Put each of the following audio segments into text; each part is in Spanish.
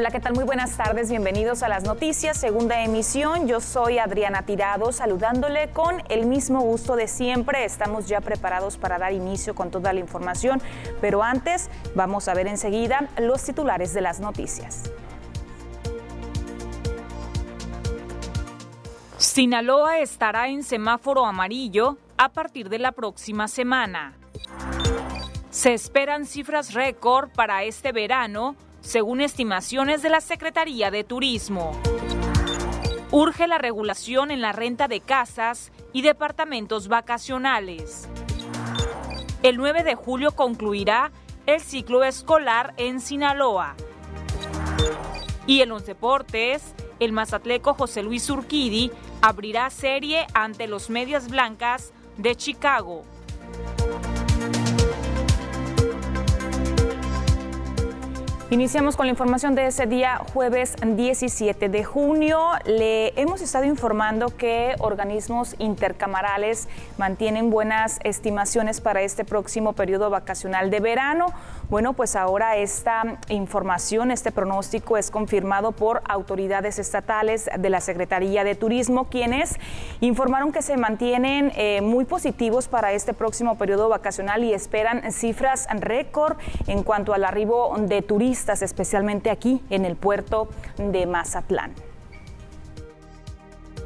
Hola, ¿qué tal? Muy buenas tardes, bienvenidos a las noticias, segunda emisión. Yo soy Adriana Tirado, saludándole con el mismo gusto de siempre. Estamos ya preparados para dar inicio con toda la información, pero antes vamos a ver enseguida los titulares de las noticias. Sinaloa estará en semáforo amarillo a partir de la próxima semana. Se esperan cifras récord para este verano según estimaciones de la Secretaría de Turismo. Urge la regulación en la renta de casas y departamentos vacacionales. El 9 de julio concluirá el ciclo escolar en Sinaloa. Y en los deportes, el mazatleco José Luis Urquidi abrirá serie ante los Medias Blancas de Chicago. Iniciamos con la información de ese día, jueves 17 de junio. Le hemos estado informando que organismos intercamarales mantienen buenas estimaciones para este próximo periodo vacacional de verano. Bueno, pues ahora esta información, este pronóstico es confirmado por autoridades estatales de la Secretaría de Turismo, quienes informaron que se mantienen eh, muy positivos para este próximo periodo vacacional y esperan cifras récord en cuanto al arribo de turistas especialmente aquí en el puerto de Mazatlán.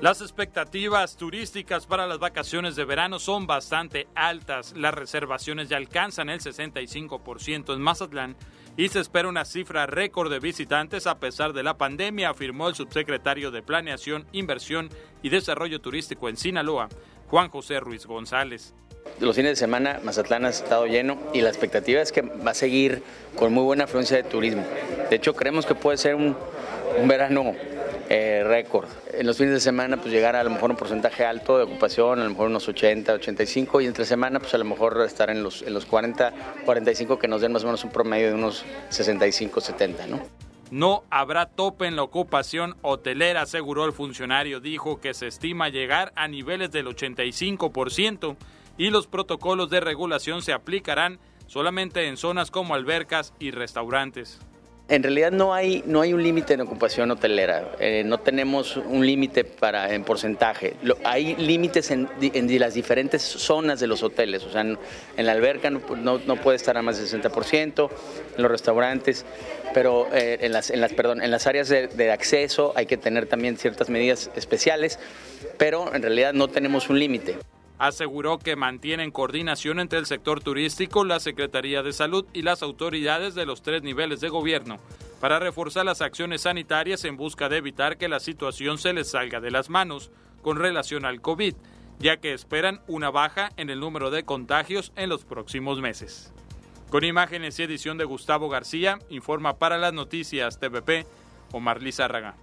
Las expectativas turísticas para las vacaciones de verano son bastante altas. Las reservaciones ya alcanzan el 65% en Mazatlán y se espera una cifra récord de visitantes a pesar de la pandemia, afirmó el subsecretario de Planeación, Inversión y Desarrollo Turístico en Sinaloa, Juan José Ruiz González los fines de semana Mazatlán ha estado lleno y la expectativa es que va a seguir con muy buena afluencia de turismo. De hecho, creemos que puede ser un, verano eh, récord. En los fines de semana, pues llegar a, lo mejor un porcentaje alto de ocupación, a lo mejor unos 80, 85, y entre semana, pues a lo mejor estar en los, en los 40, 45 que nos den más o menos un promedio de unos 65, 70, ¿no? No habrá tope en la ocupación hotelera, aseguró el funcionario. Dijo que se estima llegar a niveles del 85% y los protocolos de regulación se aplicarán solamente en zonas como albercas y restaurantes. En realidad no hay, no hay un límite en ocupación hotelera, eh, no tenemos un límite en porcentaje. hay límites en, las diferentes zonas de los hoteles, o sea, en, la alberca no, puede estar a más del 60%, en los restaurantes, pero eh, en, las, en, las, perdón, en las áreas de acceso hay que tener también ciertas medidas especiales, pero en realidad no tenemos un límite aseguró que mantienen coordinación entre el sector turístico, la Secretaría de Salud y las autoridades de los tres niveles de gobierno para reforzar las acciones sanitarias en busca de evitar que la situación se les salga de las manos con relación al COVID, ya que esperan una baja en el número de contagios en los próximos meses. Con imágenes y edición de Gustavo García, informa para las noticias TVP Omar Lizárraga.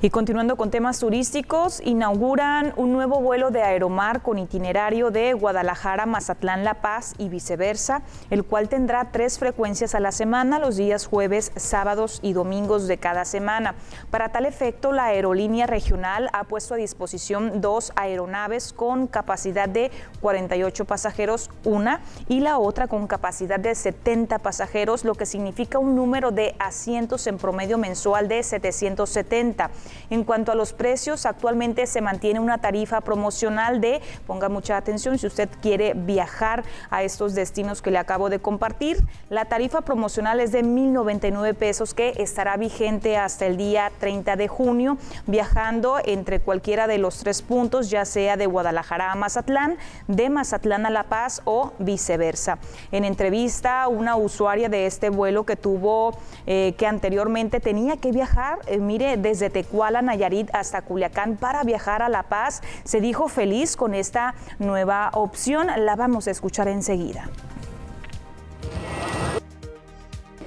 Y continuando con temas turísticos, inauguran un nuevo vuelo de Aeromar con itinerario de Guadalajara, Mazatlán, La Paz y viceversa, el cual tendrá tres frecuencias a la semana, los días jueves, sábados y domingos de cada semana. Para tal efecto, la aerolínea regional ha puesto a disposición dos aeronaves con capacidad de 48 pasajeros, una, y la otra con capacidad de 70 pasajeros, lo que significa un número de asientos en promedio mensual de 770. En cuanto a los precios, actualmente se mantiene una tarifa promocional de, ponga mucha atención, si usted quiere viajar a estos destinos que le acabo de compartir, la tarifa promocional es de 1.099 pesos que estará vigente hasta el día 30 de junio, viajando entre cualquiera de los tres puntos, ya sea de Guadalajara a Mazatlán, de Mazatlán a La Paz o viceversa. En entrevista, una usuaria de este vuelo que tuvo, eh, que anteriormente tenía que viajar, eh, mire, desde Tecuán, Tecuala, Nayarit hasta Culiacán para viajar a La Paz. Se dijo feliz con esta nueva opción. La vamos a escuchar enseguida.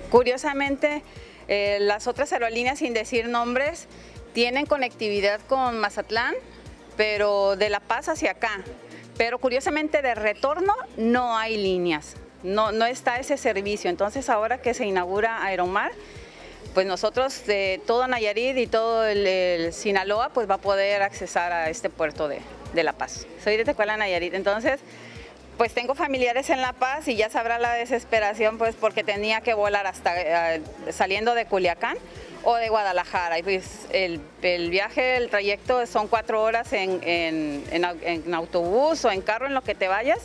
Curiosamente, eh, las otras aerolíneas, sin decir nombres, tienen conectividad con Mazatlán, pero de La Paz hacia acá. Pero curiosamente de retorno no hay líneas, no, no está ese servicio. Entonces ahora que se inaugura Aeromar, pues nosotros de todo Nayarit y todo el, Sinaloa pues va a poder accesar a este puerto de, La Paz. Soy de Tecuala, Nayarit, entonces pues tengo familiares en La Paz y ya sabrá la desesperación, pues porque tenía que volar hasta eh, saliendo de Culiacán o de Guadalajara. Y pues el, viaje, el trayecto son cuatro horas en, en, autobús o en carro, en lo que te vayas.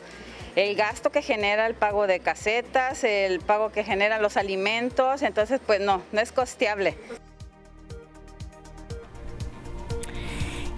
El gasto que genera el pago de casetas, el pago que generan los alimentos, entonces pues no, no es costeable.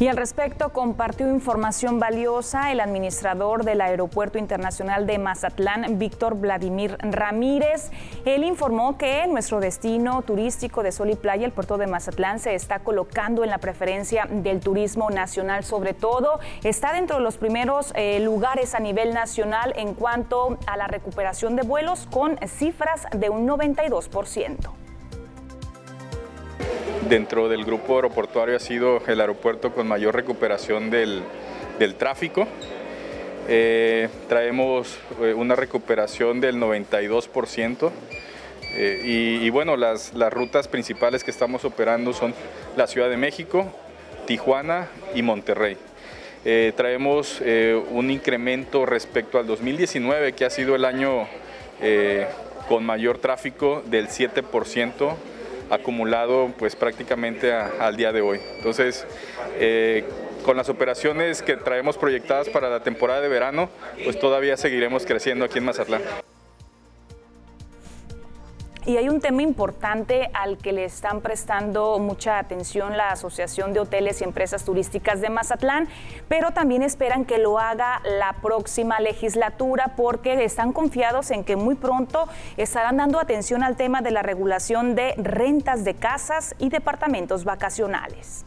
Y al respecto compartió información valiosa el administrador del Aeropuerto Internacional de Mazatlán, Víctor Vladimir Ramírez. Él informó que nuestro destino turístico de Sol y Playa, el puerto de Mazatlán, se está colocando en la preferencia del turismo nacional, sobre todo está dentro de los primeros eh, lugares a nivel nacional en cuanto a la recuperación de vuelos con cifras de un 92% dentro del grupo aeroportuario ha sido el aeropuerto con mayor recuperación del, tráfico. Eh, traemos eh, una recuperación del 92%. Eh, y, bueno, las, las, rutas principales que estamos operando son la Ciudad de México, Tijuana y Monterrey. traemos un incremento respecto al 2019, que ha sido el año con mayor tráfico del 7% acumulado pues prácticamente al día de hoy. Entonces, eh, con las operaciones que traemos proyectadas para la temporada de verano, pues todavía seguiremos creciendo aquí en Mazatlán. Y hay un tema importante al que le están prestando mucha atención la Asociación de Hoteles y Empresas Turísticas de Mazatlán, pero también esperan que lo haga la próxima legislatura porque están confiados en que muy pronto estarán dando atención al tema de la regulación de rentas de casas y departamentos vacacionales.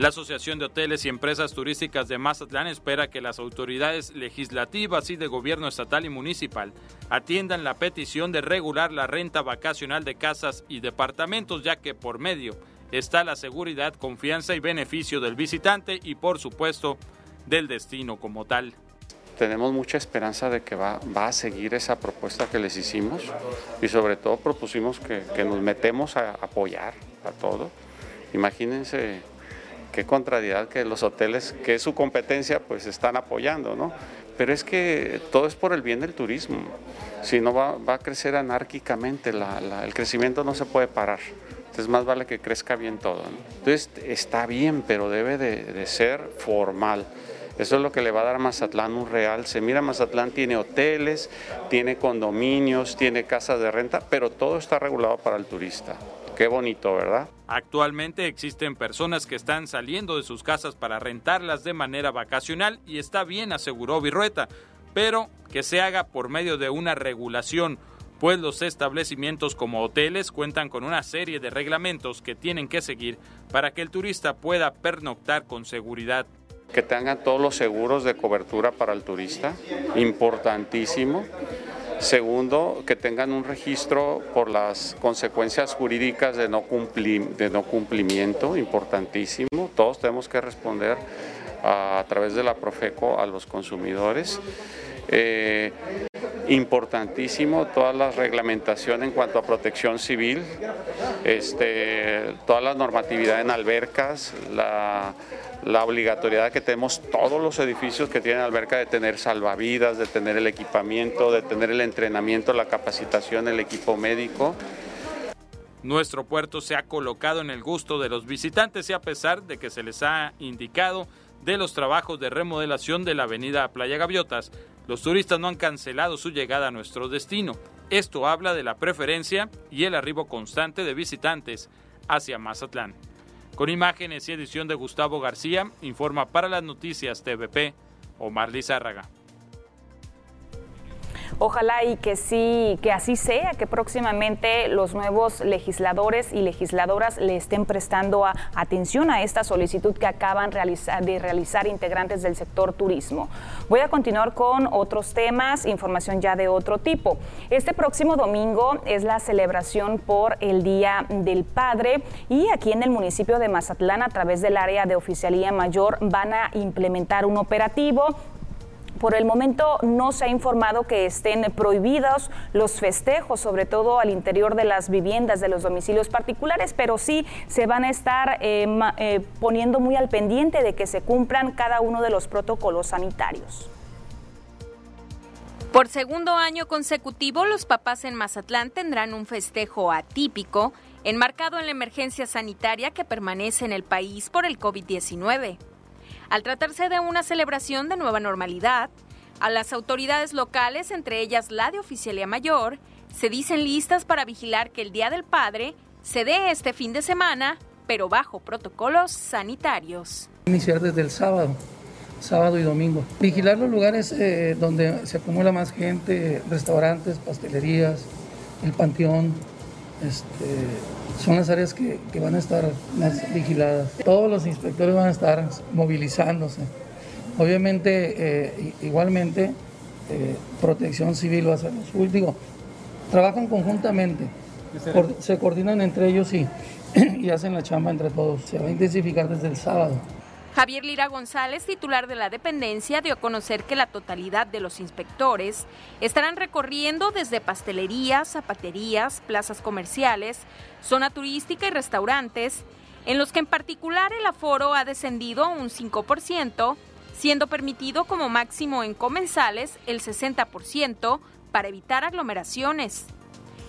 La Asociación de Hoteles y Empresas Turísticas de Mazatlán espera que las autoridades legislativas y de gobierno estatal y municipal atiendan la petición de regular la renta vacacional de casas y departamentos, ya que por medio está la seguridad, confianza y beneficio del visitante y por supuesto del destino como tal. Tenemos mucha esperanza de que va, a seguir esa propuesta que les hicimos y sobre todo propusimos que, que nos metemos a apoyar a todo. Imagínense qué contrariedad que los hoteles, que es su competencia, pues están apoyando, ¿no? Pero es que todo es por el bien del turismo. Si no va, a crecer anárquicamente, el crecimiento no se puede parar. Entonces más vale que crezca bien todo. Entonces está bien, pero debe de, ser formal. Eso es lo que le va a dar a Mazatlán un real. Se mira, Mazatlán tiene hoteles, tiene condominios, tiene casas de renta, pero todo está regulado para el turista. Qué bonito, ¿verdad? Actualmente existen personas que están saliendo de sus casas para rentarlas de manera vacacional y está bien, aseguró Virrueta, pero que se haga por medio de una regulación, pues los establecimientos como hoteles cuentan con una serie de reglamentos que tienen que seguir para que el turista pueda pernoctar con seguridad. Que tengan todos los seguros de cobertura para el turista, importantísimo Segundo, que tengan un registro por las consecuencias jurídicas de no, cumplimiento, importantísimo. Todos tenemos que responder a, través de la Profeco a los consumidores. Eh, importantísimo toda la reglamentación en cuanto a protección civil, este, toda la normatividad en albercas, la la obligatoriedad que tenemos todos los edificios que tienen alberca de tener salvavidas, de tener el equipamiento, de tener el entrenamiento, la capacitación, el equipo médico. Nuestro puerto se ha colocado en el gusto de los visitantes y a pesar de que se les ha indicado de los trabajos de remodelación de la avenida Playa Gaviotas, los turistas no han cancelado su llegada a nuestro destino. Esto habla de la preferencia y el arribo constante de visitantes hacia Mazatlán. Con imágenes y edición de Gustavo García, informa para las noticias TVP Omar Lizárraga. Ojalá y que sí, que así sea, que próximamente los nuevos legisladores y legisladoras le estén prestando atención a esta solicitud que acaban de realizar integrantes del sector turismo. Voy a continuar con otros temas, información ya de otro tipo. Este próximo domingo es la celebración por el Día del Padre y aquí en el municipio de Mazatlán a través del área de oficialía mayor van a implementar un operativo por el momento no se ha informado que estén prohibidos los festejos, sobre todo al interior de las viviendas, de los domicilios particulares, pero sí se van a estar eh, eh, poniendo muy al pendiente de que se cumplan cada uno de los protocolos sanitarios. Por segundo año consecutivo, los papás en Mazatlán tendrán un festejo atípico, enmarcado en la emergencia sanitaria que permanece en el país por el COVID-19. Al tratarse de una celebración de nueva normalidad, a las autoridades locales, entre ellas la de Oficialía Mayor, se dicen listas para vigilar que el Día del Padre se dé este fin de semana, pero bajo protocolos sanitarios. Iniciar desde el sábado sábado y domingo. Vigilar los lugares eh, donde se acumula más gente, restaurantes, pastelerías, el panteón, este, son las áreas que, van a estar más vigiladas. Todos los inspectores van a estar movilizándose. Obviamente, eh, igualmente, eh, Protección Civil va a ser su último. Trabajan conjuntamente, se coordinan entre ellos y, y hacen la chamba entre todos. Se va a intensificar desde el sábado. Javier Lira González, titular de la dependencia, dio a conocer que la totalidad de los inspectores estarán recorriendo desde pastelerías, zapaterías, plazas comerciales, zona turística y restaurantes, en los que en particular el aforo ha descendido un 5%, siendo permitido como máximo en comensales el 60% para evitar aglomeraciones.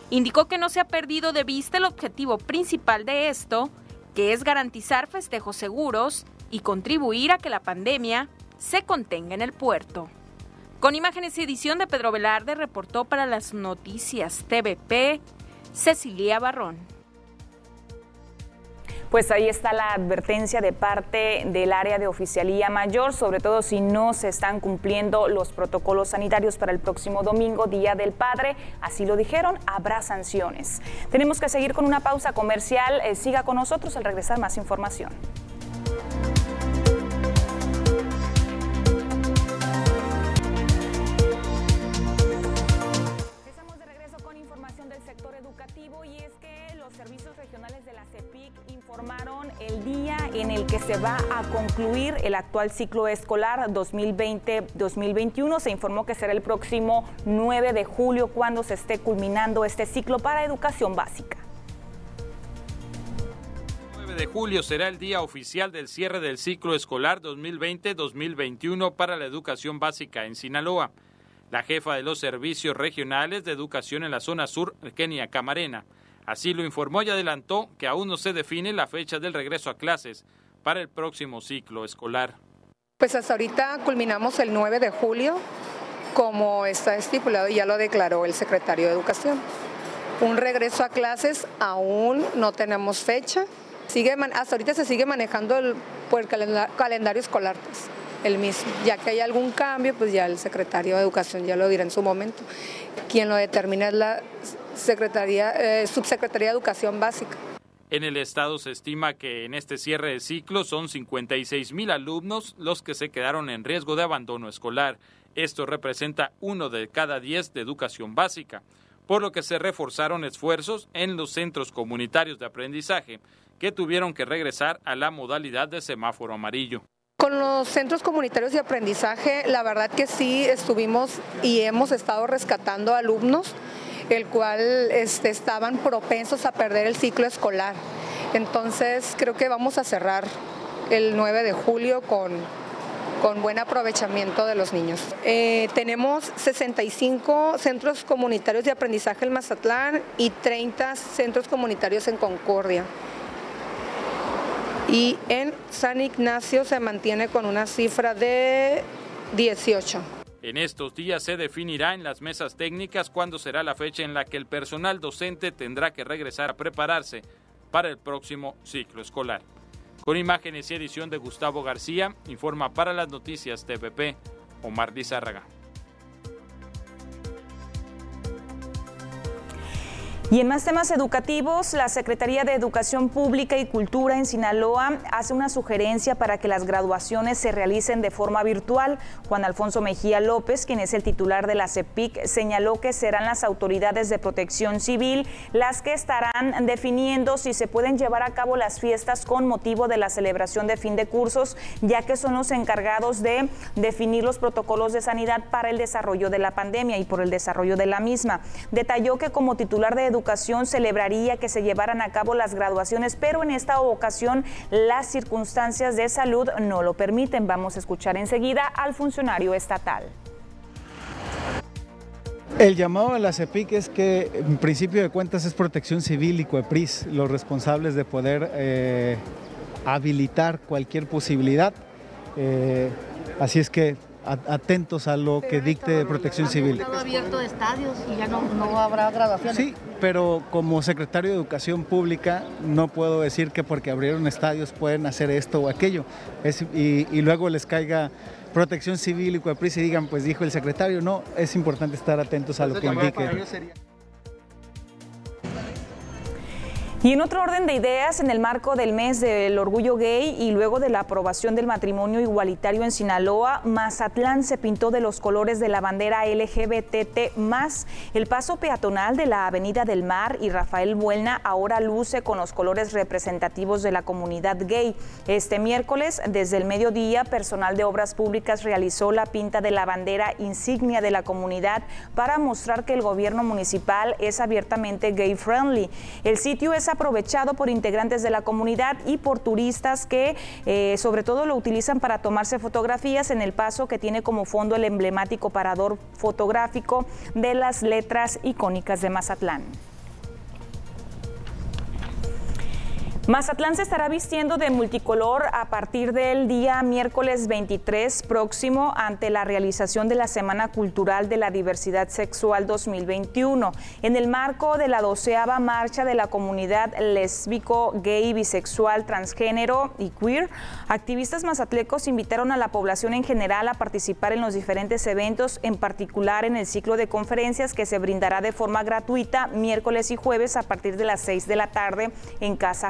Indicó que no se ha perdido de vista el objetivo principal de esto, que es garantizar festejos seguros y contribuir a que la pandemia se contenga en el puerto. Con imágenes y edición de Pedro Velarde, reportó para las noticias TVP Cecilia Barrón. Pues ahí está la advertencia de parte del área de oficialía mayor, sobre todo si no se están cumpliendo los protocolos sanitarios para el próximo domingo, Día del Padre. Así lo dijeron, habrá sanciones. Tenemos que seguir con una pausa comercial. Eh, siga con nosotros al regresar más información. En el que se va a concluir el actual ciclo escolar 2020-2021. Se informó que será el próximo 9 de julio cuando se esté culminando este ciclo para educación básica. 9 de julio será el día oficial del cierre del ciclo escolar 2020-2021 para la educación básica en Sinaloa. La jefa de los servicios regionales de educación en la zona sur, Kenia Camarena, Así lo informó y adelantó que aún no se define la fecha del regreso a clases para el próximo ciclo escolar. Pues hasta ahorita culminamos el 9 de julio, como está estipulado y ya lo declaró el secretario de Educación. Un regreso a clases aún no tenemos fecha. Sigue, hasta ahorita se sigue manejando el, por el calendario escolar, pues, el mismo. Ya que hay algún cambio, pues ya el secretario de Educación ya lo dirá en su momento. Quien lo determina es la Secretaría, eh, Subsecretaría de Educación Básica. En el estado se estima que en este cierre de ciclo son 56 mil alumnos los que se quedaron en riesgo de abandono escolar. Esto representa uno de cada diez de educación básica, por lo que se reforzaron esfuerzos en los centros comunitarios de aprendizaje, que tuvieron que regresar a la modalidad de semáforo amarillo. Con los centros comunitarios de aprendizaje, la verdad que sí estuvimos y hemos estado rescatando alumnos el cual este, estaban propensos a perder el ciclo escolar. Entonces creo que vamos a cerrar el 9 de julio con, con buen aprovechamiento de los niños. Eh, tenemos 65 centros comunitarios de aprendizaje en Mazatlán y 30 centros comunitarios en Concordia. Y en San Ignacio se mantiene con una cifra de 18. En estos días se definirá en las mesas técnicas cuándo será la fecha en la que el personal docente tendrá que regresar a prepararse para el próximo ciclo escolar. Con imágenes y edición de Gustavo García, informa para las noticias TVP Omar Lizárraga. Y en más temas educativos, la Secretaría de Educación Pública y Cultura en Sinaloa hace una sugerencia para que las graduaciones se realicen de forma virtual. Juan Alfonso Mejía López, quien es el titular de la CEPIC, señaló que serán las autoridades de protección civil las que estarán definiendo si se pueden llevar a cabo las fiestas con motivo de la celebración de fin de cursos, ya que son los encargados de definir los protocolos de sanidad para el desarrollo de la pandemia y por el desarrollo de la misma. Detalló que como titular de Educación Educación celebraría que se llevaran a cabo las graduaciones, pero en esta ocasión las circunstancias de salud no lo permiten. Vamos a escuchar enseguida al funcionario estatal. El llamado a la CEPIC es que en principio de cuentas es protección civil y COEPRIS los responsables de poder eh, habilitar cualquier posibilidad. Eh, así es que atentos a lo que dicte Protección Civil. Estado abierto de estadios y ya no, no habrá graduaciones. Sí, pero como secretario de Educación Pública no puedo decir que porque abrieron estadios pueden hacer esto o aquello. y, y, luego les caiga Protección Civil y Cuapris y digan, pues dijo el secretario. No, es importante estar atentos a lo que indique. Y en otro orden de ideas, en el marco del mes del orgullo gay y luego de la aprobación del matrimonio igualitario en Sinaloa, Mazatlán se pintó de los colores de la bandera LGBTT El paso peatonal de la Avenida del Mar y Rafael Buelna ahora luce con los colores representativos de la comunidad gay. Este miércoles, desde el mediodía, personal de obras públicas realizó la pinta de la bandera insignia de la comunidad para mostrar que el gobierno municipal es abiertamente gay friendly. El sitio es aprovechado por integrantes de la comunidad y por turistas que eh, sobre todo lo utilizan para tomarse fotografías en el paso que tiene como fondo el emblemático parador fotográfico de las letras icónicas de Mazatlán. Mazatlán se estará vistiendo de multicolor a partir del día miércoles 23 próximo ante la realización de la Semana Cultural de la Diversidad Sexual 2021. En el marco de la doceava marcha de la comunidad lésbico, gay, bisexual, transgénero y queer, activistas mazatlecos invitaron a la población en general a participar en los diferentes eventos, en particular en el ciclo de conferencias que se brindará de forma gratuita miércoles y jueves a partir de las 6 de la tarde en Casa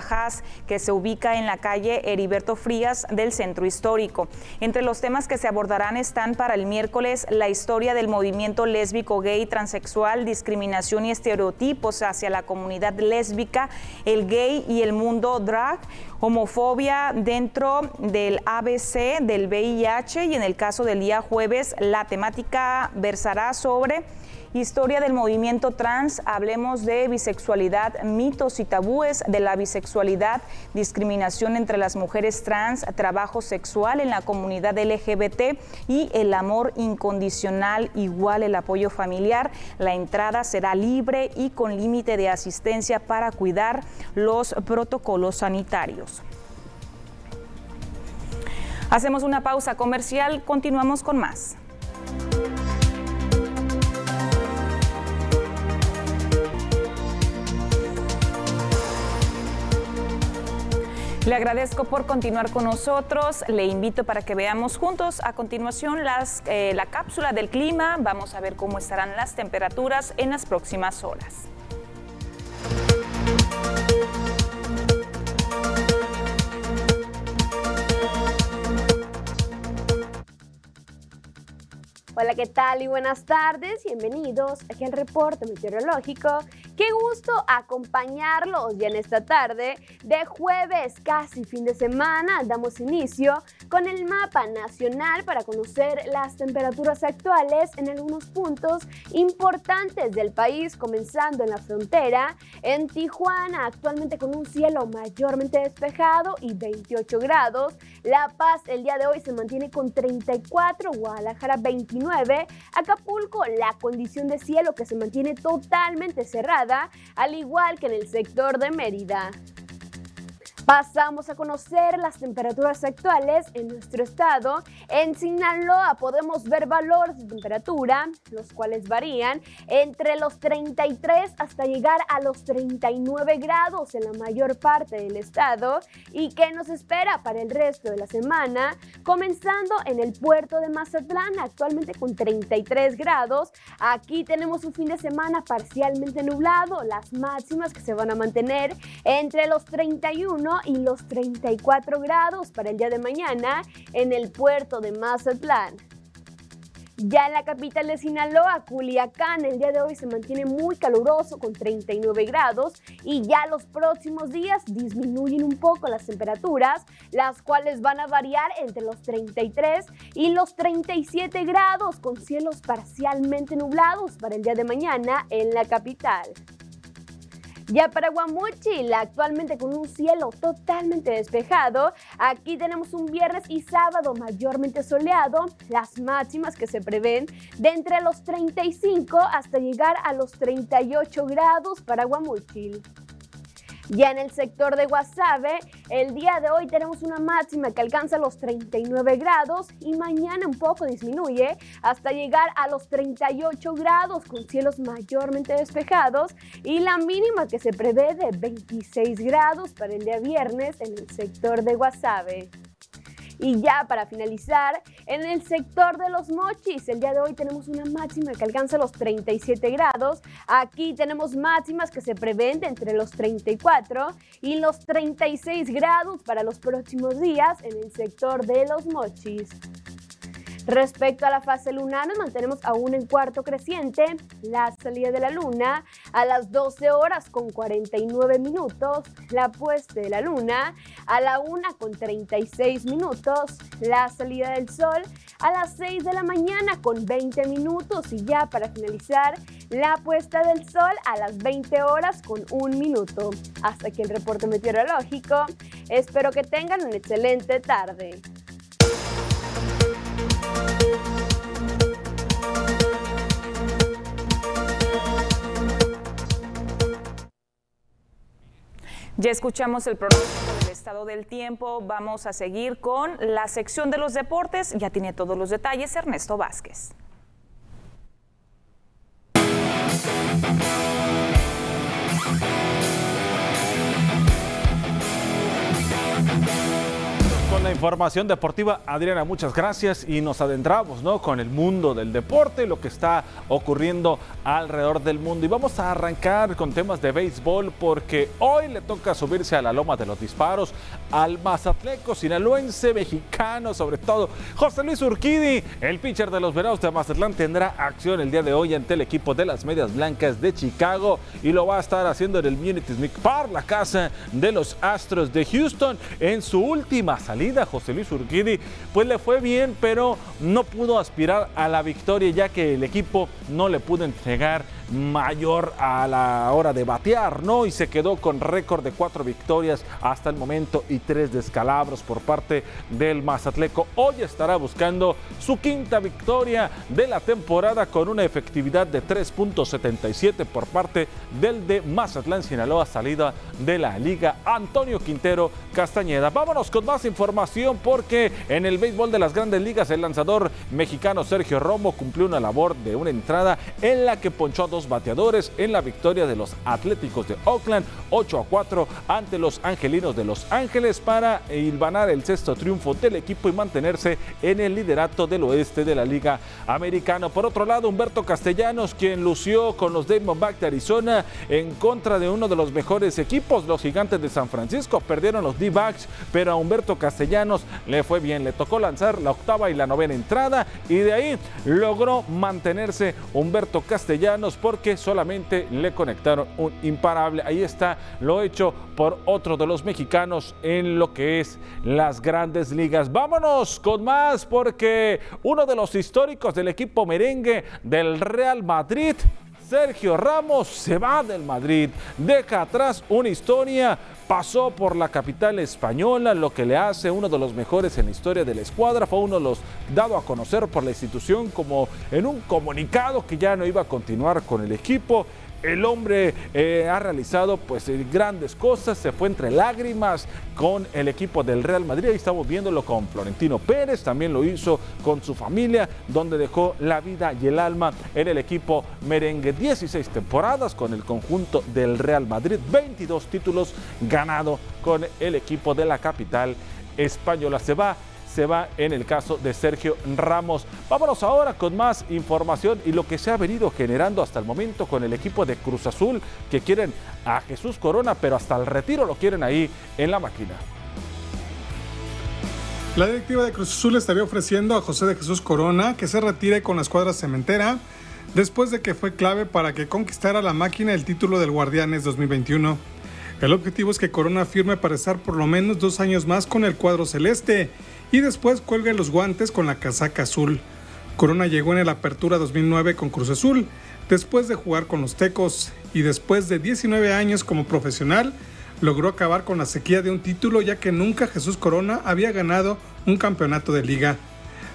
que se ubica en la calle Heriberto Frías del Centro Histórico. Entre los temas que se abordarán están para el miércoles la historia del movimiento lésbico, gay, transexual, discriminación y estereotipos hacia la comunidad lésbica, el gay y el mundo drag, homofobia dentro del ABC del VIH y en el caso del día jueves la temática versará sobre Historia del movimiento trans, hablemos de bisexualidad, mitos y tabúes de la bisexualidad, discriminación entre las mujeres trans, trabajo sexual en la comunidad LGBT y el amor incondicional, igual el apoyo familiar. La entrada será libre y con límite de asistencia para cuidar los protocolos sanitarios. Hacemos una pausa comercial, continuamos con más. Le agradezco por continuar con nosotros. Le invito para que veamos juntos a continuación eh, la cápsula del clima. Vamos a ver cómo estarán las temperaturas en las próximas horas. Hola, ¿qué tal y buenas tardes? Bienvenidos aquí al reporte meteorológico Qué gusto acompañarlos ya en esta tarde de jueves, casi fin de semana. Damos inicio con el mapa nacional para conocer las temperaturas actuales en algunos puntos importantes del país, comenzando en la frontera, en Tijuana, actualmente con un cielo mayormente despejado y 28 grados. La Paz el día de hoy se mantiene con 34, Guadalajara 29, Acapulco la condición de cielo que se mantiene totalmente cerrada al igual que en el sector de Mérida. Pasamos a conocer las temperaturas actuales en nuestro estado. En Sinaloa podemos ver valores de temperatura, los cuales varían entre los 33 hasta llegar a los 39 grados en la mayor parte del estado. ¿Y qué nos espera para el resto de la semana? Comenzando en el puerto de Mazatlán, actualmente con 33 grados. Aquí tenemos un fin de semana parcialmente nublado, las máximas que se van a mantener entre los 31 y los 34 grados para el día de mañana en el puerto de Mazatlán. Ya en la capital de Sinaloa, Culiacán, el día de hoy se mantiene muy caluroso con 39 grados y ya los próximos días disminuyen un poco las temperaturas, las cuales van a variar entre los 33 y los 37 grados con cielos parcialmente nublados para el día de mañana en la capital. Ya para Guamuchil, actualmente con un cielo totalmente despejado, aquí tenemos un viernes y sábado mayormente soleado, las máximas que se prevén de entre los 35 hasta llegar a los 38 grados para Guamuchil. Ya en el sector de Guasave, el día de hoy tenemos una máxima que alcanza los 39 grados y mañana un poco disminuye hasta llegar a los 38 grados con cielos mayormente despejados y la mínima que se prevé de 26 grados para el día viernes en el sector de Guasave. Y ya para finalizar, en el sector de los mochis, el día de hoy tenemos una máxima que alcanza los 37 grados. Aquí tenemos máximas que se prevén entre los 34 y los 36 grados para los próximos días en el sector de los mochis. Respecto a la fase lunar, nos mantenemos aún en cuarto creciente. La salida de la luna a las 12 horas con 49 minutos. La puesta de la luna a la 1 con 36 minutos. La salida del sol a las 6 de la mañana con 20 minutos. Y ya para finalizar, la puesta del sol a las 20 horas con 1 minuto. Hasta aquí el reporte meteorológico. Espero que tengan una excelente tarde. Ya escuchamos el pronóstico del estado del tiempo. Vamos a seguir con la sección de los deportes. Ya tiene todos los detalles Ernesto Vázquez. Información deportiva. Adriana, muchas gracias y nos adentramos ¿no? con el mundo del deporte, lo que está ocurriendo alrededor del mundo. Y vamos a arrancar con temas de béisbol porque hoy le toca subirse a la loma de los disparos al mazatleco sinaloense mexicano, sobre todo José Luis Urquidi, el pitcher de los Venados de Mazatlán, tendrá acción el día de hoy ante el equipo de las Medias Blancas de Chicago y lo va a estar haciendo en el Smith Park, la casa de los Astros de Houston, en su última salida José Luis Urquidi, pues le fue bien, pero no pudo aspirar a la victoria ya que el equipo no le pudo entregar mayor a la hora de batear, ¿no? Y se quedó con récord de cuatro victorias hasta el momento y tres descalabros por parte del Mazatleco. Hoy estará buscando su quinta victoria de la temporada con una efectividad de 3.77 por parte del de Mazatlán Sinaloa, salida de la liga Antonio Quintero Castañeda. Vámonos con más información porque en el béisbol de las grandes ligas el lanzador mexicano Sergio Romo cumplió una labor de una entrada en la que ponchó a dos bateadores en la victoria de los Atléticos de Oakland 8 a 4 ante los Angelinos de Los Ángeles para hilvanar el sexto triunfo del equipo y mantenerse en el liderato del oeste de la Liga Americana. Por otro lado, Humberto Castellanos, quien lució con los Diamondbacks de Arizona en contra de uno de los mejores equipos, los Gigantes de San Francisco. Perdieron los D-Backs, pero a Humberto Castellanos le fue bien. Le tocó lanzar la octava y la novena entrada y de ahí logró mantenerse Humberto Castellanos por porque solamente le conectaron un imparable. Ahí está lo hecho por otro de los mexicanos en lo que es las grandes ligas. Vámonos con más porque uno de los históricos del equipo merengue del Real Madrid Sergio Ramos se va del Madrid, deja atrás una historia, pasó por la capital española, lo que le hace uno de los mejores en la historia de la escuadra, fue uno de los dado a conocer por la institución como en un comunicado que ya no iba a continuar con el equipo. El hombre eh, ha realizado pues eh, grandes cosas, se fue entre lágrimas con el equipo del Real Madrid, ahí estamos viéndolo con Florentino Pérez, también lo hizo con su familia, donde dejó la vida y el alma en el equipo merengue. 16 temporadas con el conjunto del Real Madrid, 22 títulos ganado con el equipo de la capital española. Se va se va en el caso de Sergio Ramos. Vámonos ahora con más información y lo que se ha venido generando hasta el momento con el equipo de Cruz Azul que quieren a Jesús Corona, pero hasta el retiro lo quieren ahí en la máquina. La directiva de Cruz Azul estaría ofreciendo a José de Jesús Corona que se retire con la escuadra cementera después de que fue clave para que conquistara la máquina el título del Guardianes 2021. El objetivo es que Corona firme para estar por lo menos dos años más con el cuadro celeste y después cuelga los guantes con la casaca azul. Corona llegó en el Apertura 2009 con Cruz Azul, después de jugar con los Tecos y después de 19 años como profesional, logró acabar con la sequía de un título ya que nunca Jesús Corona había ganado un campeonato de liga.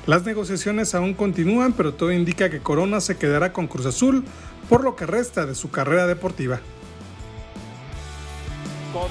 Las negociaciones aún continúan, pero todo indica que Corona se quedará con Cruz Azul por lo que resta de su carrera deportiva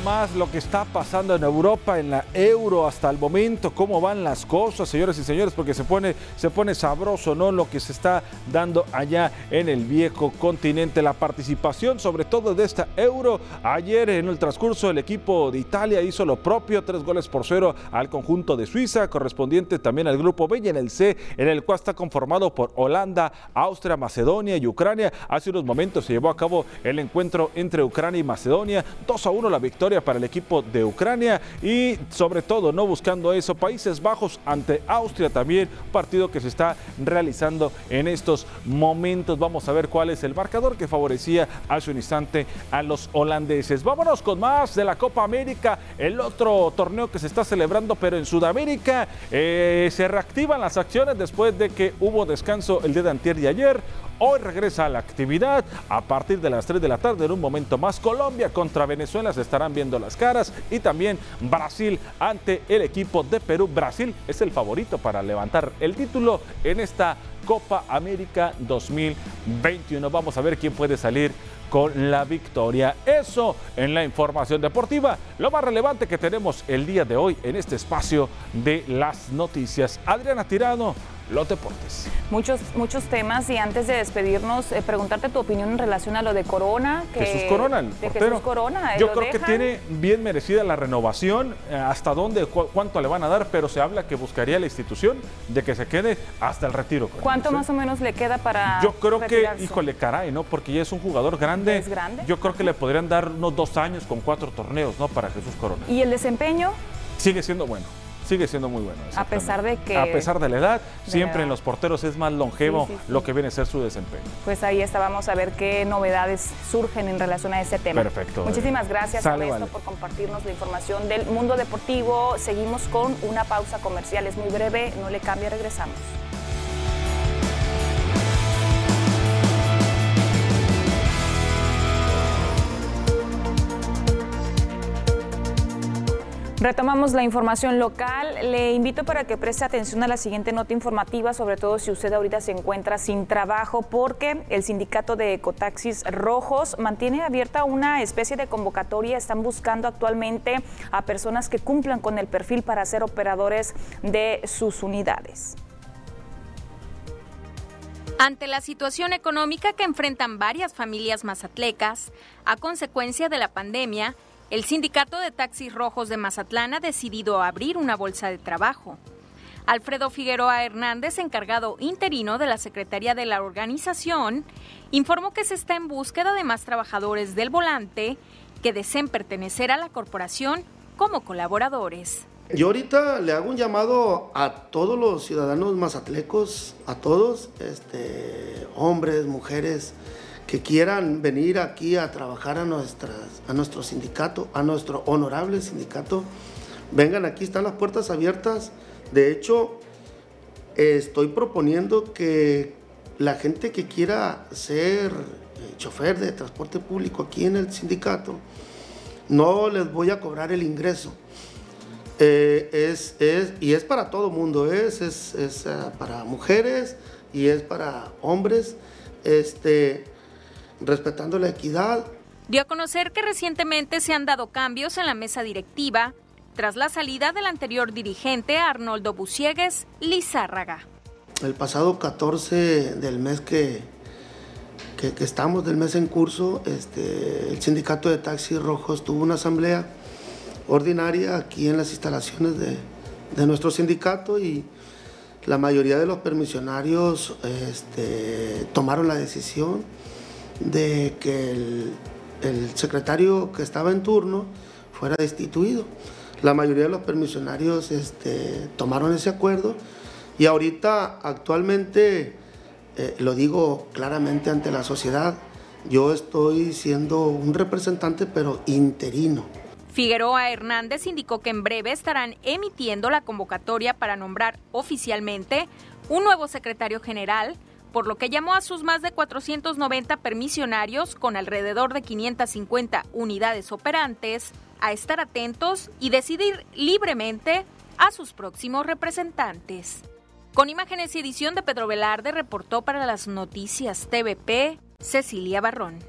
más lo que está pasando en Europa, en la Euro hasta el momento, cómo van las cosas, señores y señores, porque se pone, se pone sabroso, ¿no? Lo que se está dando allá en el viejo continente. La participación, sobre todo de esta Euro. Ayer, en el transcurso, el equipo de Italia hizo lo propio, tres goles por cero al conjunto de Suiza, correspondiente también al grupo B y en el C, en el cual está conformado por Holanda, Austria, Macedonia y Ucrania. Hace unos momentos se llevó a cabo el encuentro entre Ucrania y Macedonia. 2 a 1 la victoria victoria para el equipo de Ucrania y sobre todo no buscando eso, Países Bajos ante Austria también, partido que se está realizando en estos momentos. Vamos a ver cuál es el marcador que favorecía hace un instante a los holandeses. Vámonos con más de la Copa América, el otro torneo que se está celebrando pero en Sudamérica. Eh, se reactivan las acciones después de que hubo descanso el día de antier y ayer. Hoy regresa a la actividad a partir de las 3 de la tarde. En un momento más, Colombia contra Venezuela se estarán viendo las caras y también Brasil ante el equipo de Perú. Brasil es el favorito para levantar el título en esta Copa América 2021. Vamos a ver quién puede salir con la victoria. Eso en la información deportiva, lo más relevante que tenemos el día de hoy en este espacio de las noticias. Adriana Tirano, los deportes. Muchos, muchos temas y antes de despedirnos, eh, preguntarte tu opinión en relación a lo de Corona. Que, Jesús Corona, el de Jesús Corona. Yo creo que tiene bien merecida la renovación, eh, hasta dónde, cuánto le van a dar, pero se habla que buscaría la institución de que se quede hasta el retiro. ¿Cuánto más o menos le queda para Yo creo que, híjole, caray, ¿no? Porque ya es un jugador grande. ¿Es grande? Yo creo que le podrían dar unos dos años con cuatro torneos, ¿no? Para Jesús Corona. ¿Y el desempeño? Sigue siendo bueno sigue siendo muy bueno. A pesar de que... A pesar de la edad, siempre en los porteros es más longevo lo que viene a ser su desempeño. Pues ahí está, vamos a ver qué novedades surgen en relación a ese tema. Perfecto. Muchísimas gracias, Ernesto, por compartirnos la información del mundo deportivo. Seguimos con una pausa comercial, es muy breve, no le cambie, regresamos. Retomamos la información local. Le invito para que preste atención a la siguiente nota informativa, sobre todo si usted ahorita se encuentra sin trabajo, porque el sindicato de ecotaxis rojos mantiene abierta una especie de convocatoria. Están buscando actualmente a personas que cumplan con el perfil para ser operadores de sus unidades. Ante la situación económica que enfrentan varias familias mazatlecas a consecuencia de la pandemia, el sindicato de taxis rojos de Mazatlán ha decidido abrir una bolsa de trabajo. Alfredo Figueroa Hernández, encargado interino de la Secretaría de la organización, informó que se está en búsqueda de más trabajadores del volante que deseen pertenecer a la corporación como colaboradores. Yo ahorita le hago un llamado a todos los ciudadanos mazatlecos, a todos, este, hombres, mujeres, que quieran venir aquí a trabajar a, a nuestro sindicato, a nuestro honorable sindicato, vengan aquí, están las puertas abiertas. De hecho, estoy proponiendo que la gente que quiera ser eh, chofer de transporte público aquí en el sindicato, no les voy a cobrar el ingreso. Eh, es, es, y es para todo mundo, es, es, es uh, para mujeres y es para hombres. Este, respetando la equidad. Dio a conocer que recientemente se han dado cambios en la mesa directiva tras la salida del anterior dirigente Arnoldo Busiegues Lizárraga. El pasado 14 del mes que, que, estamos, del mes en curso, este, el sindicato de taxis rojos tuvo una asamblea ordinaria aquí en las instalaciones de, de nuestro sindicato y la mayoría de los permisionarios este, tomaron la decisión de que el, secretario que estaba en turno fuera destituido. La mayoría de los permisionarios este, tomaron ese acuerdo y ahorita actualmente, eh, lo digo claramente ante la sociedad, yo estoy siendo un representante pero interino. Figueroa Hernández indicó que en breve estarán emitiendo la convocatoria para nombrar oficialmente un nuevo secretario general, por lo que llamó a sus más de 490 permisionarios con alrededor de 550 unidades operantes a estar atentos y decidir libremente a sus próximos representantes. Con imágenes y edición de Pedro Velarde, reportó para las noticias TVP Cecilia Barrón.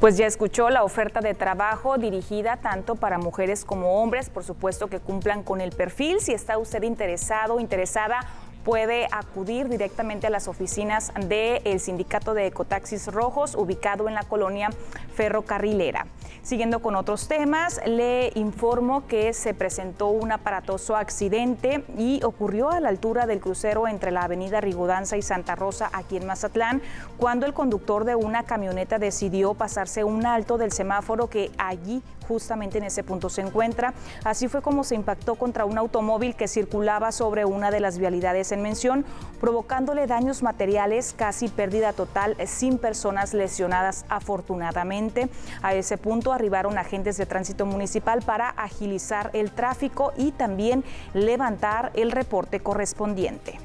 Pues ya escuchó la oferta de trabajo dirigida tanto para mujeres como hombres, por supuesto que cumplan con el perfil. Si está usted interesado, interesada, puede acudir directamente a las oficinas del Sindicato de Ecotaxis Rojos, ubicado en la colonia ferrocarrilera. Siguiendo con otros temas, le informo que se presentó un aparatoso accidente y ocurrió a la altura del crucero entre la avenida Rigodanza y Santa Rosa aquí en Mazatlán, cuando el conductor de una camioneta decidió pasarse un alto del semáforo que allí justamente en ese punto se encuentra. Así fue como se impactó contra un automóvil que circulaba sobre una de las vialidades en mención, provocándole daños materiales, casi pérdida total, sin personas lesionadas afortunadamente. A ese punto arribaron agentes de tránsito municipal para agilizar el tráfico y también levantar el reporte correspondiente.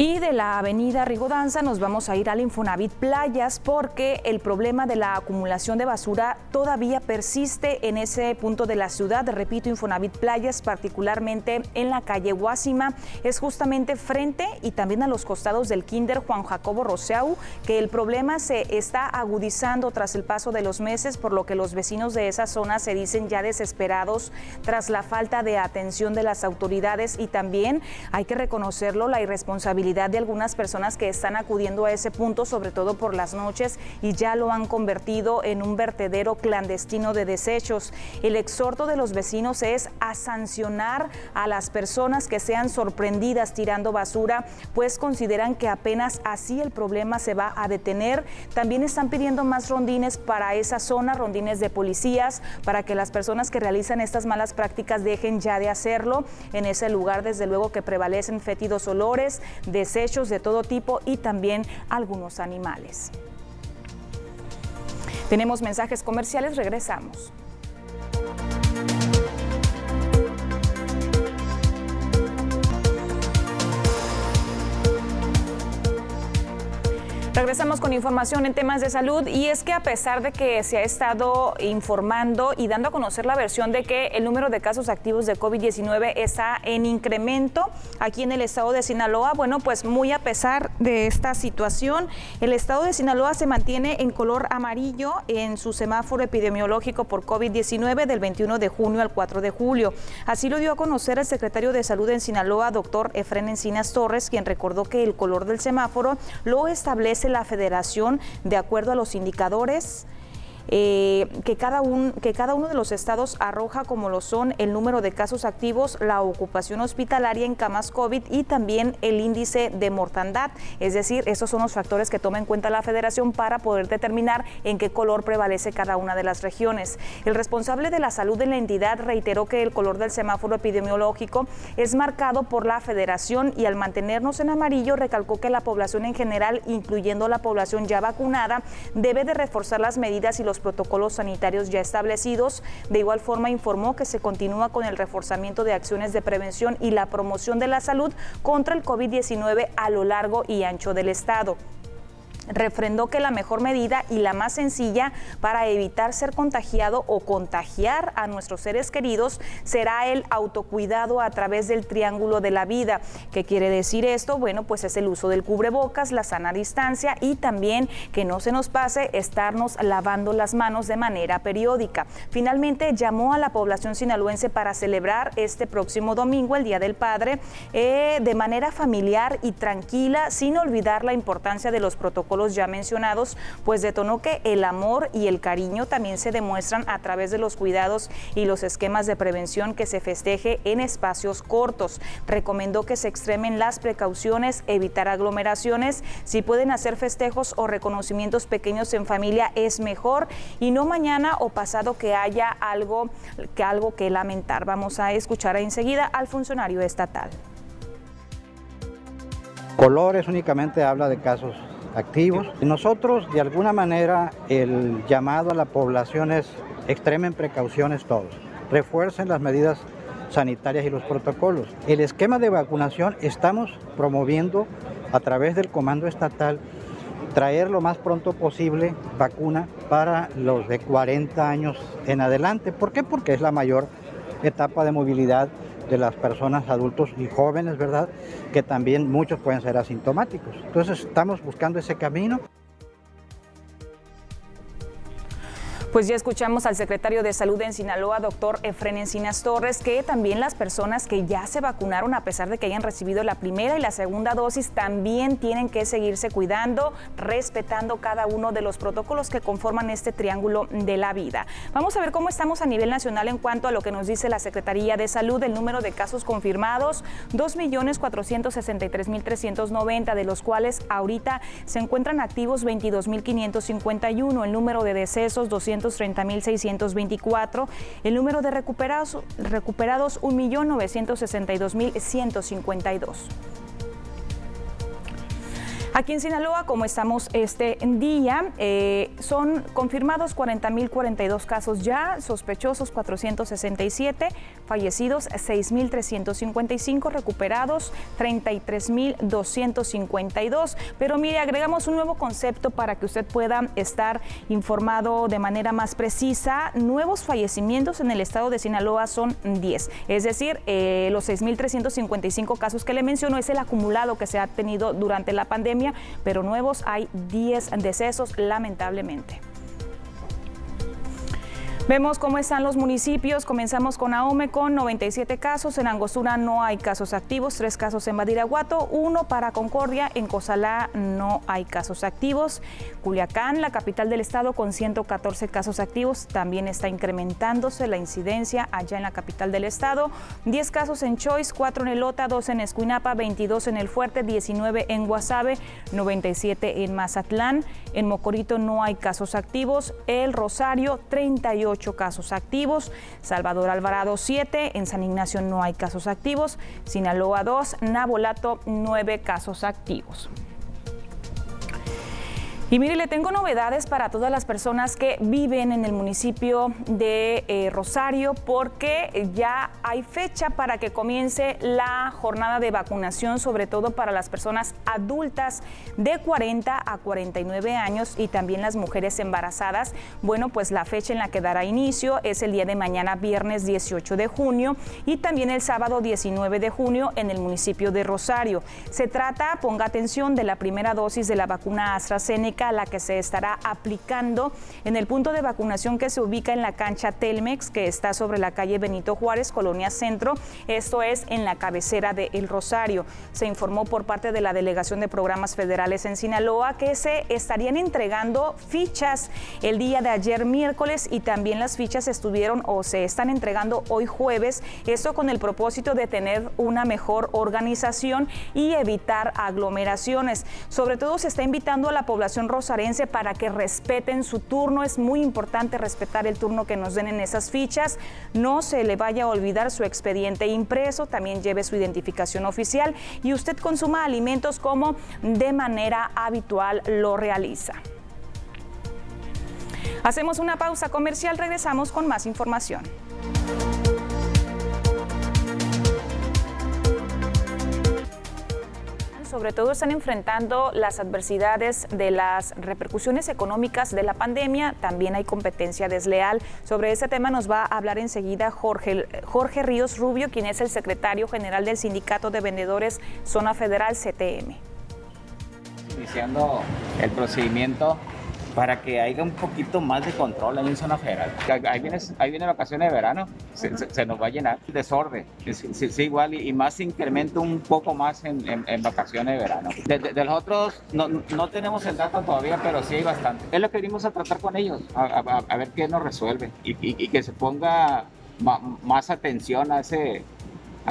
Y de la avenida Rigodanza nos vamos a ir al Infonavit Playas porque el problema de la acumulación de basura todavía persiste en ese punto de la ciudad. Repito, Infonavit Playas, particularmente en la calle Guásima, es justamente frente y también a los costados del Kinder Juan Jacobo Roseau, que el problema se está agudizando tras el paso de los meses, por lo que los vecinos de esa zona se dicen ya desesperados tras la falta de atención de las autoridades y también hay que reconocerlo la irresponsabilidad de algunas personas que están acudiendo a ese punto, sobre todo por las noches, y ya lo han convertido en un vertedero clandestino de desechos. El exhorto de los vecinos es a sancionar a las personas que sean sorprendidas tirando basura, pues consideran que apenas así el problema se va a detener. También están pidiendo más rondines para esa zona, rondines de policías, para que las personas que realizan estas malas prácticas dejen ya de hacerlo. En ese lugar, desde luego que prevalecen fétidos olores, desechos de todo tipo y también algunos animales. Tenemos mensajes comerciales, regresamos. Regresamos con información en temas de salud y es que a pesar de que se ha estado informando y dando a conocer la versión de que el número de casos activos de COVID-19 está en incremento aquí en el estado de Sinaloa, bueno, pues muy a pesar de esta situación, el estado de Sinaloa se mantiene en color amarillo en su semáforo epidemiológico por COVID-19 del 21 de junio al 4 de julio. Así lo dio a conocer el secretario de Salud en Sinaloa, doctor Efren Encinas Torres, quien recordó que el color del semáforo lo establece la federación de acuerdo a los indicadores eh, que, cada un, que cada uno de los estados arroja como lo son el número de casos activos, la ocupación hospitalaria en camas COVID y también el índice de mortandad. Es decir, esos son los factores que toma en cuenta la federación para poder determinar en qué color prevalece cada una de las regiones. El responsable de la salud de la entidad reiteró que el color del semáforo epidemiológico es marcado por la federación y al mantenernos en amarillo recalcó que la población en general, incluyendo la población ya vacunada, debe de reforzar las medidas y los protocolos sanitarios ya establecidos. De igual forma, informó que se continúa con el reforzamiento de acciones de prevención y la promoción de la salud contra el COVID-19 a lo largo y ancho del Estado refrendó que la mejor medida y la más sencilla para evitar ser contagiado o contagiar a nuestros seres queridos será el autocuidado a través del triángulo de la vida. ¿Qué quiere decir esto? Bueno, pues es el uso del cubrebocas, la sana distancia y también que no se nos pase estarnos lavando las manos de manera periódica. Finalmente llamó a la población sinaloense para celebrar este próximo domingo, el Día del Padre, eh, de manera familiar y tranquila, sin olvidar la importancia de los protocolos los ya mencionados, pues detonó que el amor y el cariño también se demuestran a través de los cuidados y los esquemas de prevención que se festeje en espacios cortos. Recomendó que se extremen las precauciones, evitar aglomeraciones, si pueden hacer festejos o reconocimientos pequeños en familia es mejor y no mañana o pasado que haya algo que algo que lamentar. Vamos a escuchar enseguida al funcionario estatal. Colores únicamente habla de casos activos. Nosotros, de alguna manera, el llamado a la población es extremen precauciones todos, refuercen las medidas sanitarias y los protocolos. El esquema de vacunación estamos promoviendo a través del Comando Estatal traer lo más pronto posible vacuna para los de 40 años en adelante. ¿Por qué? Porque es la mayor etapa de movilidad de las personas adultos y jóvenes, ¿verdad? Que también muchos pueden ser asintomáticos. Entonces estamos buscando ese camino. Pues ya escuchamos al secretario de Salud en Sinaloa, doctor Efren Encinas Torres, que también las personas que ya se vacunaron, a pesar de que hayan recibido la primera y la segunda dosis, también tienen que seguirse cuidando, respetando cada uno de los protocolos que conforman este triángulo de la vida. Vamos a ver cómo estamos a nivel nacional en cuanto a lo que nos dice la Secretaría de Salud, el número de casos confirmados, 2.463.390, de los cuales ahorita se encuentran activos 22.551, el número de decesos 200 230.624. El número de recuperados, recuperados 1.962.152. Aquí en Sinaloa, como estamos este día, eh, son confirmados 40.042 casos ya, sospechosos 467, fallecidos 6.355, recuperados 33.252. Pero mire, agregamos un nuevo concepto para que usted pueda estar informado de manera más precisa. Nuevos fallecimientos en el estado de Sinaloa son 10, es decir, eh, los 6.355 casos que le menciono es el acumulado que se ha tenido durante la pandemia pero nuevos hay 10 decesos lamentablemente. Vemos cómo están los municipios. Comenzamos con Ahome con 97 casos. En Angostura no hay casos activos, tres casos en Badiraguato, uno para Concordia. En Cozalá no hay casos activos. Culiacán, la capital del estado, con 114 casos activos. También está incrementándose la incidencia allá en la capital del estado. 10 casos en Choice, 4 en Elota, 2 en Escuinapa, 22 en El Fuerte, 19 en Guasave, 97 en Mazatlán. En Mocorito no hay casos activos. El Rosario, 38 casos activos, Salvador Alvarado 7, en San Ignacio no hay casos activos, Sinaloa 2, Nabolato 9 casos activos. Y mire, le tengo novedades para todas las personas que viven en el municipio de eh, Rosario porque ya hay fecha para que comience la jornada de vacunación, sobre todo para las personas adultas de 40 a 49 años y también las mujeres embarazadas. Bueno, pues la fecha en la que dará inicio es el día de mañana, viernes 18 de junio y también el sábado 19 de junio en el municipio de Rosario. Se trata, ponga atención, de la primera dosis de la vacuna AstraZeneca la que se estará aplicando en el punto de vacunación que se ubica en la cancha Telmex, que está sobre la calle Benito Juárez, Colonia Centro. Esto es en la cabecera de El Rosario. Se informó por parte de la Delegación de Programas Federales en Sinaloa que se estarían entregando fichas el día de ayer miércoles y también las fichas estuvieron o se están entregando hoy jueves. Esto con el propósito de tener una mejor organización y evitar aglomeraciones. Sobre todo se está invitando a la población rosarense para que respeten su turno. Es muy importante respetar el turno que nos den en esas fichas. No se le vaya a olvidar su expediente impreso, también lleve su identificación oficial y usted consuma alimentos como de manera habitual lo realiza. Hacemos una pausa comercial, regresamos con más información. Sobre todo están enfrentando las adversidades de las repercusiones económicas de la pandemia. También hay competencia desleal. Sobre este tema nos va a hablar enseguida Jorge, Jorge Ríos Rubio, quien es el secretario general del Sindicato de Vendedores Zona Federal CTM. Iniciando el procedimiento para que haya un poquito más de control ahí en zona federal. Ahí viene, ahí viene vacaciones de verano, se, nos va a llenar el desorden. Sí, igual, y, más se incrementa un poco más en, vacaciones de verano. De, los otros no, no, tenemos el dato todavía, pero sí hay bastante. Es lo que venimos a tratar con ellos, a, ver qué nos resuelve y, y que se ponga más atención a ese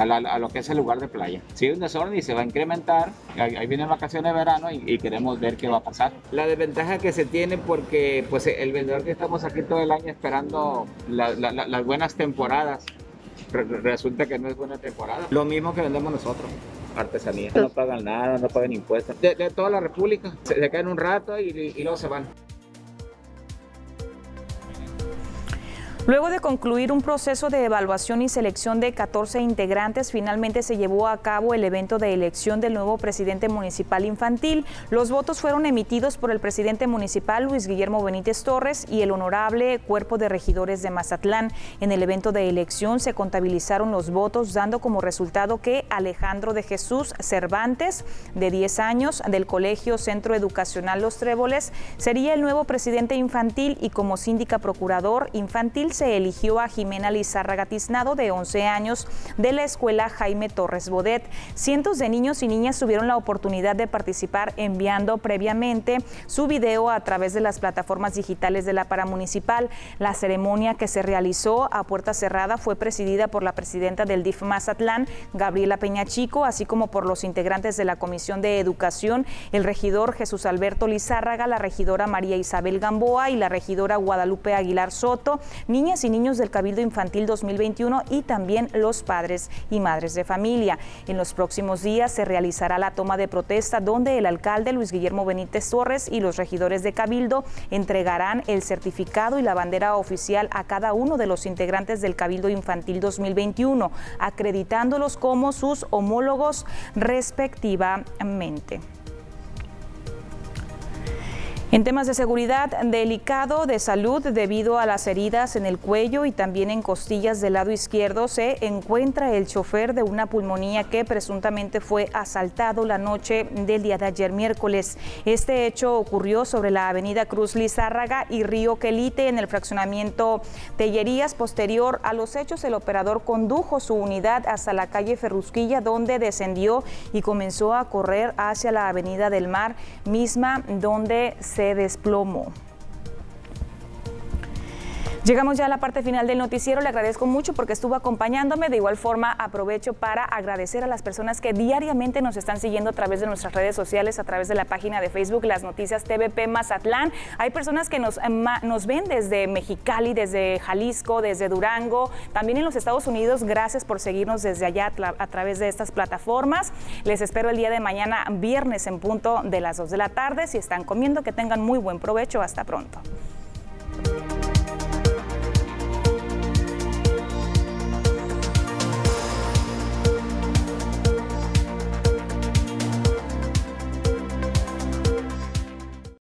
a, lo que es el lugar de playa. Si un desorden y se va a incrementar, ahí, vienen vacaciones de verano y, queremos ver qué va a pasar. La desventaja que se tiene porque pues el vendedor que estamos aquí todo el año esperando las buenas temporadas, resulta que no es buena temporada. Lo mismo que vendemos nosotros artesanía. No pagan nada, no pagan impuestos. De, toda la República. Se, quedan un rato y luego se van. Luego de concluir un proceso de evaluación y selección de 14 integrantes, finalmente se llevó a cabo el evento de elección del nuevo presidente municipal infantil. Los votos fueron emitidos por el presidente municipal Luis Guillermo Benítez Torres y el honorable cuerpo de regidores de Mazatlán. En el evento de elección se contabilizaron los votos, dando como resultado que Alejandro de Jesús Cervantes, de 10 años, del Colegio Centro Educacional Los Tréboles, sería el nuevo presidente infantil y como síndica procurador infantil se eligió a Jimena Lizárraga Tiznado, de 11 años, de la escuela Jaime Torres Bodet. Cientos de niños y niñas tuvieron la oportunidad de participar enviando previamente su video a través de las plataformas digitales de la paramunicipal. La ceremonia que se realizó a puerta cerrada fue presidida por la presidenta del DIF Mazatlán, Gabriela Peña Chico, así como por los integrantes de la Comisión de Educación, el regidor Jesús Alberto Lizárraga, la regidora María Isabel Gamboa y la regidora Guadalupe Aguilar Soto, y niños del Cabildo Infantil 2021 y también los padres y madres de familia. En los próximos días se realizará la toma de protesta donde el alcalde Luis Guillermo Benítez Torres y los regidores de Cabildo entregarán el certificado y la bandera oficial a cada uno de los integrantes del Cabildo Infantil 2021, acreditándolos como sus homólogos respectivamente. En temas de seguridad, delicado de salud debido a las heridas en el cuello y también en costillas del lado izquierdo, se encuentra el chofer de una pulmonía que presuntamente fue asaltado la noche del día de ayer miércoles. Este hecho ocurrió sobre la avenida Cruz Lizárraga y Río Quelite en el fraccionamiento Tellerías. Posterior a los hechos, el operador condujo su unidad hasta la calle Ferrusquilla, donde descendió y comenzó a correr hacia la avenida del Mar, misma donde se se desplomó. Llegamos ya a la parte final del noticiero. Le agradezco mucho porque estuvo acompañándome. De igual forma, aprovecho para agradecer a las personas que diariamente nos están siguiendo a través de nuestras redes sociales, a través de la página de Facebook, Las Noticias TVP Mazatlán. Hay personas que nos, eh, nos ven desde Mexicali, desde Jalisco, desde Durango, también en los Estados Unidos. Gracias por seguirnos desde allá a través de estas plataformas. Les espero el día de mañana, viernes, en punto de las 2 de la tarde. Si están comiendo, que tengan muy buen provecho. Hasta pronto.